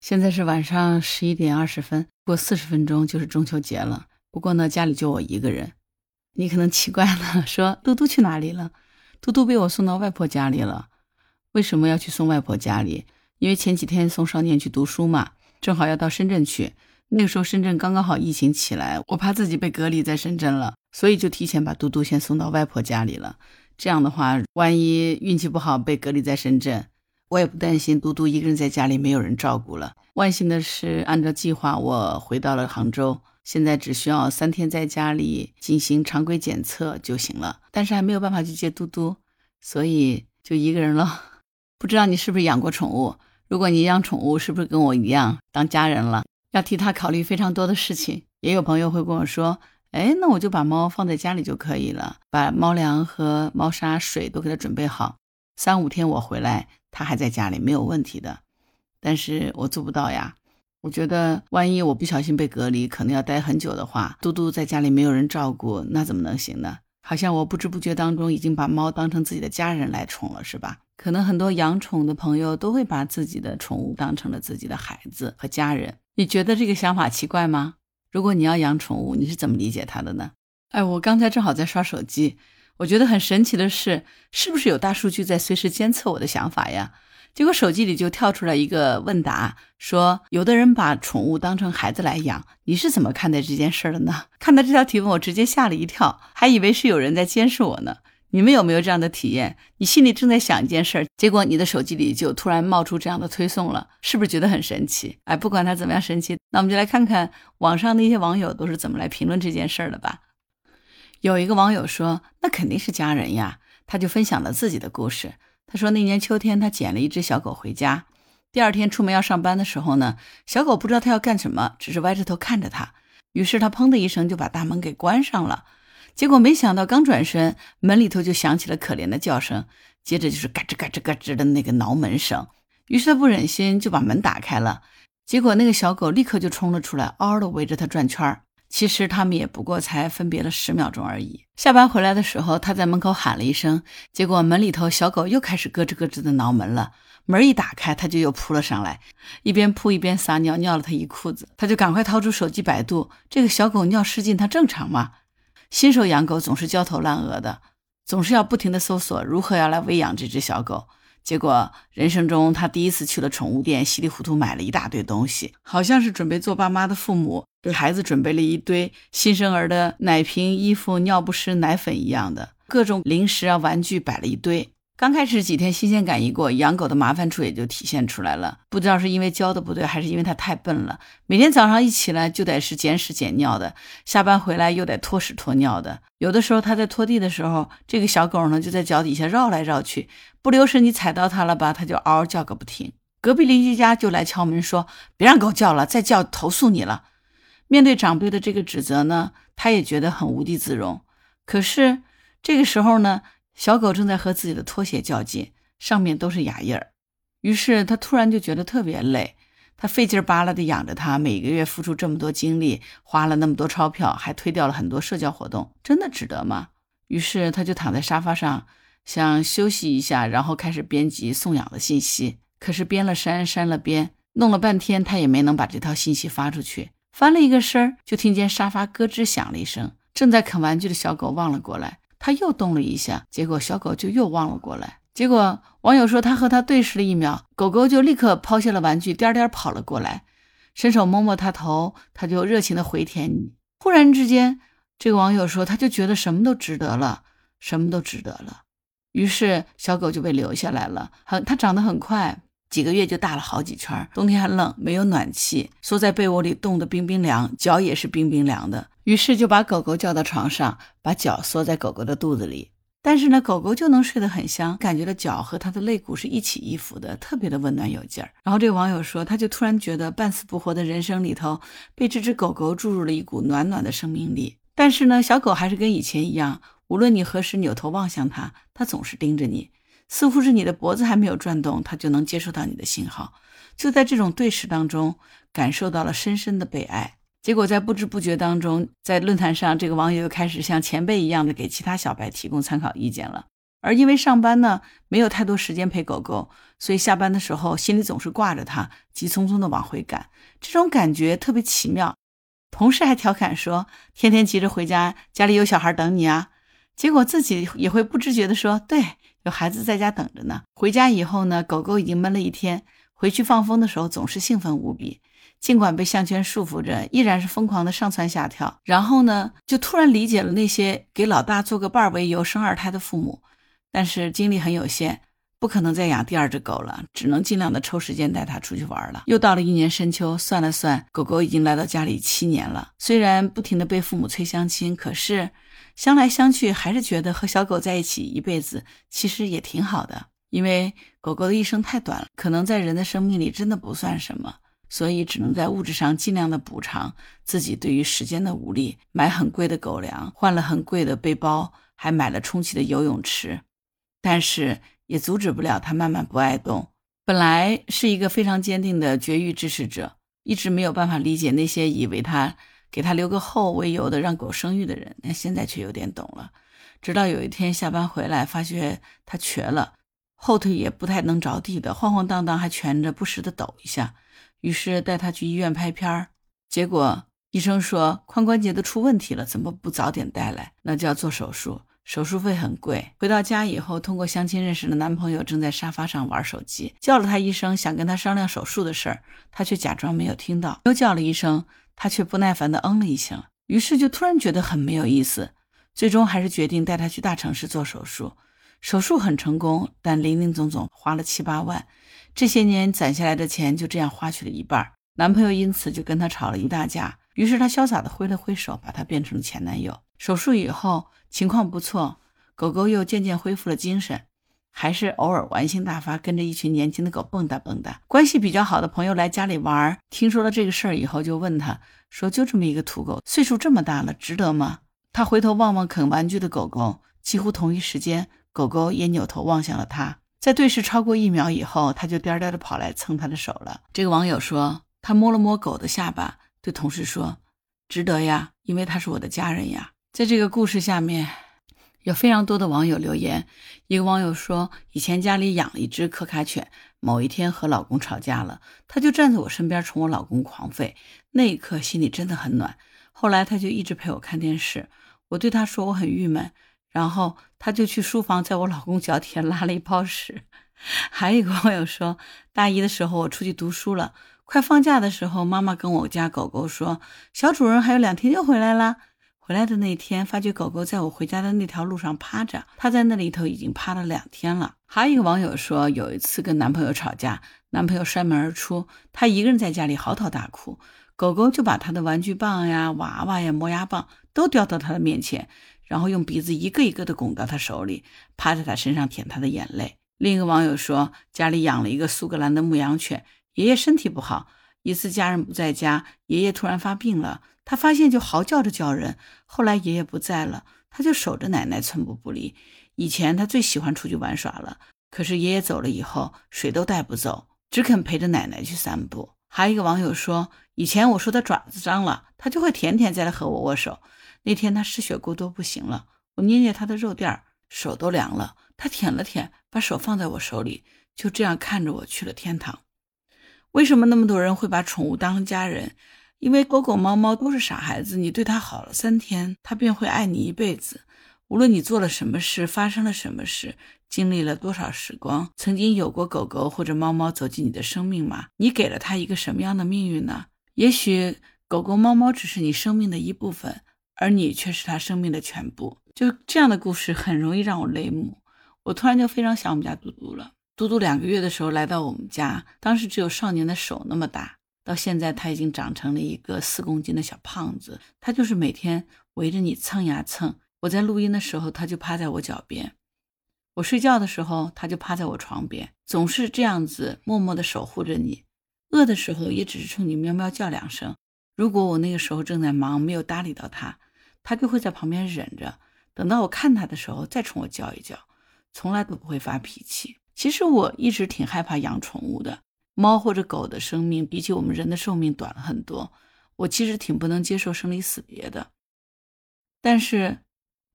现在是晚上十一点二十分，过四十分钟就是中秋节了。不过呢，家里就我一个人。你可能奇怪了，说嘟嘟去哪里了？嘟嘟被我送到外婆家里了。为什么要去送外婆家里？因为前几天送少年去读书嘛，正好要到深圳去。那个时候深圳刚刚好疫情起来，我怕自己被隔离在深圳了，所以就提前把嘟嘟先送到外婆家里了。这样的话，万一运气不好被隔离在深圳，我也不担心嘟嘟一个人在家里没有人照顾了。万幸的是，按照计划我回到了杭州，现在只需要三天在家里进行常规检测就行了。但是还没有办法去接嘟嘟，所以就一个人了。不知道你是不是养过宠物？如果你养宠物，是不是跟我一样当家人了？要替他考虑非常多的事情。也有朋友会跟我说：“哎，那我就把猫放在家里就可以了，把猫粮和猫砂、水都给它准备好，三五天我回来，它还在家里没有问题的。”但是我做不到呀。我觉得，万一我不小心被隔离，可能要待很久的话，嘟嘟在家里没有人照顾，那怎么能行呢？好像我不知不觉当中已经把猫当成自己的家人来宠了，是吧？可能很多养宠的朋友都会把自己的宠物当成了自己的孩子和家人。你觉得这个想法奇怪吗？如果你要养宠物，你是怎么理解它的呢？哎，我刚才正好在刷手机，我觉得很神奇的是，是不是有大数据在随时监测我的想法呀？结果手机里就跳出来一个问答，说有的人把宠物当成孩子来养，你是怎么看待这件事的呢？看到这条提问，我直接吓了一跳，还以为是有人在监视我呢。你们有没有这样的体验？你心里正在想一件事儿，结果你的手机里就突然冒出这样的推送了，是不是觉得很神奇？哎，不管它怎么样神奇，那我们就来看看网上那些网友都是怎么来评论这件事儿的吧。有一个网友说：“那肯定是家人呀。”他就分享了自己的故事。他说：“那年秋天，他捡了一只小狗回家，第二天出门要上班的时候呢，小狗不知道它要干什么，只是歪着头看着他，于是他砰的一声就把大门给关上了。”结果没想到，刚转身，门里头就响起了可怜的叫声，接着就是嘎吱嘎吱嘎吱的那个挠门声。于是他不忍心，就把门打开了。结果那个小狗立刻就冲了出来，嗷嗷的围着他转圈儿。其实他们也不过才分别了十秒钟而已。下班回来的时候，他在门口喊了一声，结果门里头小狗又开始咯吱咯吱的挠门了。门一打开，它就又扑了上来，一边扑一边撒尿，尿了他一裤子。他就赶快掏出手机百度，这个小狗尿失禁，它正常吗？新手养狗总是焦头烂额的，总是要不停的搜索如何要来喂养这只小狗。结果人生中他第一次去了宠物店，稀里糊涂买了一大堆东西，好像是准备做爸妈的父母给孩子准备了一堆新生儿的奶瓶、衣服、尿不湿、奶粉一样的各种零食啊、玩具摆了一堆。刚开始几天新鲜感一过，养狗的麻烦处也就体现出来了。不知道是因为教的不对，还是因为它太笨了。每天早上一起来就得是捡屎捡尿的，下班回来又得拖屎拖尿的。有的时候它在拖地的时候，这个小狗呢就在脚底下绕来绕去，不留神你踩到它了吧，它就嗷嗷叫个不停。隔壁邻居家就来敲门说：“别让狗叫了，再叫投诉你了。”面对长辈的这个指责呢，他也觉得很无地自容。可是这个时候呢？小狗正在和自己的拖鞋较劲，上面都是牙印儿。于是他突然就觉得特别累，他费劲巴拉的养着它，每个月付出这么多精力，花了那么多钞票，还推掉了很多社交活动，真的值得吗？于是他就躺在沙发上，想休息一下，然后开始编辑送养的信息。可是编了删，删了编，弄了半天，他也没能把这套信息发出去。翻了一个身儿，就听见沙发咯吱响了一声，正在啃玩具的小狗望了过来。他又动了一下，结果小狗就又望了过来。结果网友说，他和他对视了一秒，狗狗就立刻抛下了玩具，颠颠跑了过来，伸手摸摸它头，它就热情的回舔你。忽然之间，这个网友说，他就觉得什么都值得了，什么都值得了。于是小狗就被留下来了。很，它长得很快，几个月就大了好几圈。冬天还冷，没有暖气，缩在被窝里冻得冰冰凉，脚也是冰冰凉的。于是就把狗狗叫到床上，把脚缩在狗狗的肚子里。但是呢，狗狗就能睡得很香，感觉到脚和它的肋骨是一起一伏的，特别的温暖有劲儿。然后这个网友说，他就突然觉得半死不活的人生里头，被这只狗狗注入了一股暖暖的生命力。但是呢，小狗还是跟以前一样，无论你何时扭头望向它，它总是盯着你，似乎是你的脖子还没有转动，它就能接收到你的信号。就在这种对视当中，感受到了深深的被爱。结果在不知不觉当中，在论坛上，这个网友又开始像前辈一样的给其他小白提供参考意见了。而因为上班呢，没有太多时间陪狗狗，所以下班的时候心里总是挂着它，急匆匆的往回赶。这种感觉特别奇妙。同事还调侃说：“天天急着回家，家里有小孩等你啊。”结果自己也会不自觉的说：“对，有孩子在家等着呢。”回家以后呢，狗狗已经闷了一天，回去放风的时候总是兴奋无比。尽管被项圈束缚着，依然是疯狂的上蹿下跳。然后呢，就突然理解了那些给老大做个伴儿为由生二胎的父母。但是精力很有限，不可能再养第二只狗了，只能尽量的抽时间带它出去玩了。又到了一年深秋，算了算，狗狗已经来到家里七年了。虽然不停的被父母催相亲，可是相来相去，还是觉得和小狗在一起一辈子，其实也挺好的。因为狗狗的一生太短了，可能在人的生命里真的不算什么。所以只能在物质上尽量的补偿自己对于时间的无力，买很贵的狗粮，换了很贵的背包，还买了充气的游泳池，但是也阻止不了他慢慢不爱动。本来是一个非常坚定的绝育支持者，一直没有办法理解那些以为他给他留个后为由的让狗生育的人，那现在却有点懂了。直到有一天下班回来，发觉他瘸了，后腿也不太能着地的，晃晃荡荡还蜷着，不时的抖一下。于是带他去医院拍片儿，结果医生说髋关节都出问题了，怎么不早点带来？那就要做手术，手术费很贵。回到家以后，通过相亲认识的男朋友正在沙发上玩手机，叫了他一声，想跟他商量手术的事儿，他却假装没有听到。又叫了一声，他却不耐烦地嗯了一声。于是就突然觉得很没有意思，最终还是决定带他去大城市做手术。手术很成功，但零零总总花了七八万。这些年攒下来的钱就这样花去了一半，男朋友因此就跟她吵了一大架。于是她潇洒的挥了挥手，把他变成了前男友。手术以后情况不错，狗狗又渐渐恢复了精神，还是偶尔玩性大发，跟着一群年轻的狗蹦跶蹦跶。关系比较好的朋友来家里玩，听说了这个事儿以后，就问他说：“就这么一个土狗，岁数这么大了，值得吗？”他回头望望啃玩具的狗狗，几乎同一时间，狗狗也扭头望向了他。在对视超过一秒以后，他就颠颠的跑来蹭他的手了。这个网友说，他摸了摸狗的下巴，对同事说：“值得呀，因为他是我的家人呀。”在这个故事下面，有非常多的网友留言。一个网友说，以前家里养了一只可卡犬，某一天和老公吵架了，它就站在我身边冲我老公狂吠，那一刻心里真的很暖。后来他就一直陪我看电视，我对他说我很郁闷。然后他就去书房，在我老公脚底下拉了一泡屎。还有一个网友说，大一的时候我出去读书了，快放假的时候，妈妈跟我家狗狗说，小主人还有两天就回来了。回来的那天，发觉狗狗在我回家的那条路上趴着，它在那里头已经趴了两天了。还有一个网友说，有一次跟男朋友吵架，男朋友摔门而出，他一个人在家里嚎啕大哭，狗狗就把他的玩具棒呀、娃娃呀、磨牙棒都叼到他的面前。然后用鼻子一个一个的拱到他手里，趴在他身上舔他的眼泪。另一个网友说，家里养了一个苏格兰的牧羊犬，爷爷身体不好，一次家人不在家，爷爷突然发病了，他发现就嚎叫着叫人。后来爷爷不在了，他就守着奶奶寸步不离。以前他最喜欢出去玩耍了，可是爷爷走了以后，谁都带不走，只肯陪着奶奶去散步。还有一个网友说，以前我说他爪子脏了，他就会舔舔再来和我握手。那天他失血过多不行了，我捏捏他的肉垫儿，手都凉了。他舔了舔，把手放在我手里，就这样看着我去了天堂。为什么那么多人会把宠物当家人？因为狗狗、猫猫都是傻孩子，你对它好了三天，它便会爱你一辈子。无论你做了什么事，发生了什么事，经历了多少时光，曾经有过狗狗或者猫猫走进你的生命吗？你给了它一个什么样的命运呢？也许狗狗、猫猫只是你生命的一部分。而你却是它生命的全部，就这样的故事很容易让我泪目。我突然就非常想我们家嘟嘟了。嘟嘟两个月的时候来到我们家，当时只有少年的手那么大，到现在他已经长成了一个四公斤的小胖子。他就是每天围着你蹭呀蹭。我在录音的时候，他就趴在我脚边；我睡觉的时候，他就趴在我床边，总是这样子默默地守护着你。饿的时候，也只是冲你喵喵叫两声。如果我那个时候正在忙，没有搭理到他。他就会在旁边忍着，等到我看他的时候再冲我叫一叫，从来都不会发脾气。其实我一直挺害怕养宠物的，猫或者狗的生命比起我们人的寿命短了很多，我其实挺不能接受生离死别的。但是，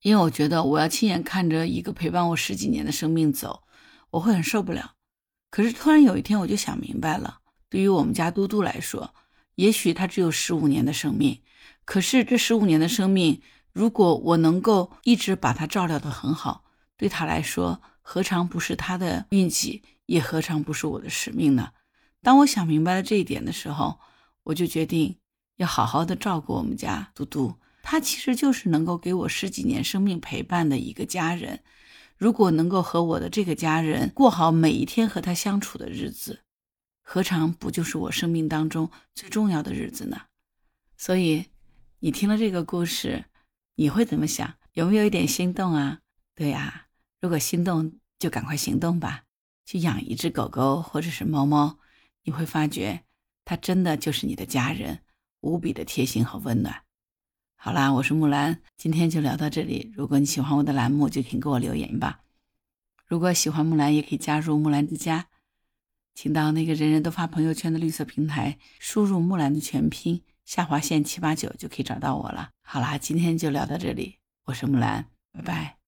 因为我觉得我要亲眼看着一个陪伴我十几年的生命走，我会很受不了。可是突然有一天，我就想明白了，对于我们家嘟嘟来说，也许他只有十五年的生命，可是这十五年的生命，如果我能够一直把他照料得很好，对他来说，何尝不是他的运气，也何尝不是我的使命呢？当我想明白了这一点的时候，我就决定要好好的照顾我们家嘟嘟。他其实就是能够给我十几年生命陪伴的一个家人。如果能够和我的这个家人过好每一天和他相处的日子，何尝不就是我生命当中最重要的日子呢？所以，你听了这个故事，你会怎么想？有没有一点心动啊？对呀，如果心动，就赶快行动吧，去养一只狗狗或者是猫猫，你会发觉它真的就是你的家人，无比的贴心和温暖。好啦，我是木兰，今天就聊到这里。如果你喜欢我的栏目，就请给我留言吧。如果喜欢木兰，也可以加入木兰之家，请到那个人人都发朋友圈的绿色平台，输入木兰的全拼下划线七八九就可以找到我了。好啦，今天就聊到这里，我是木兰，拜拜。